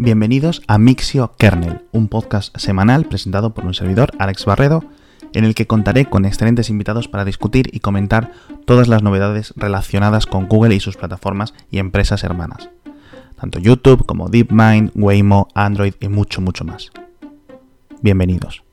Bienvenidos a Mixio Kernel, un podcast semanal presentado por un servidor, Alex Barredo, en el que contaré con excelentes invitados para discutir y comentar todas las novedades relacionadas con Google y sus plataformas y empresas hermanas, tanto YouTube como DeepMind, Waymo, Android y mucho, mucho más. Bienvenidos.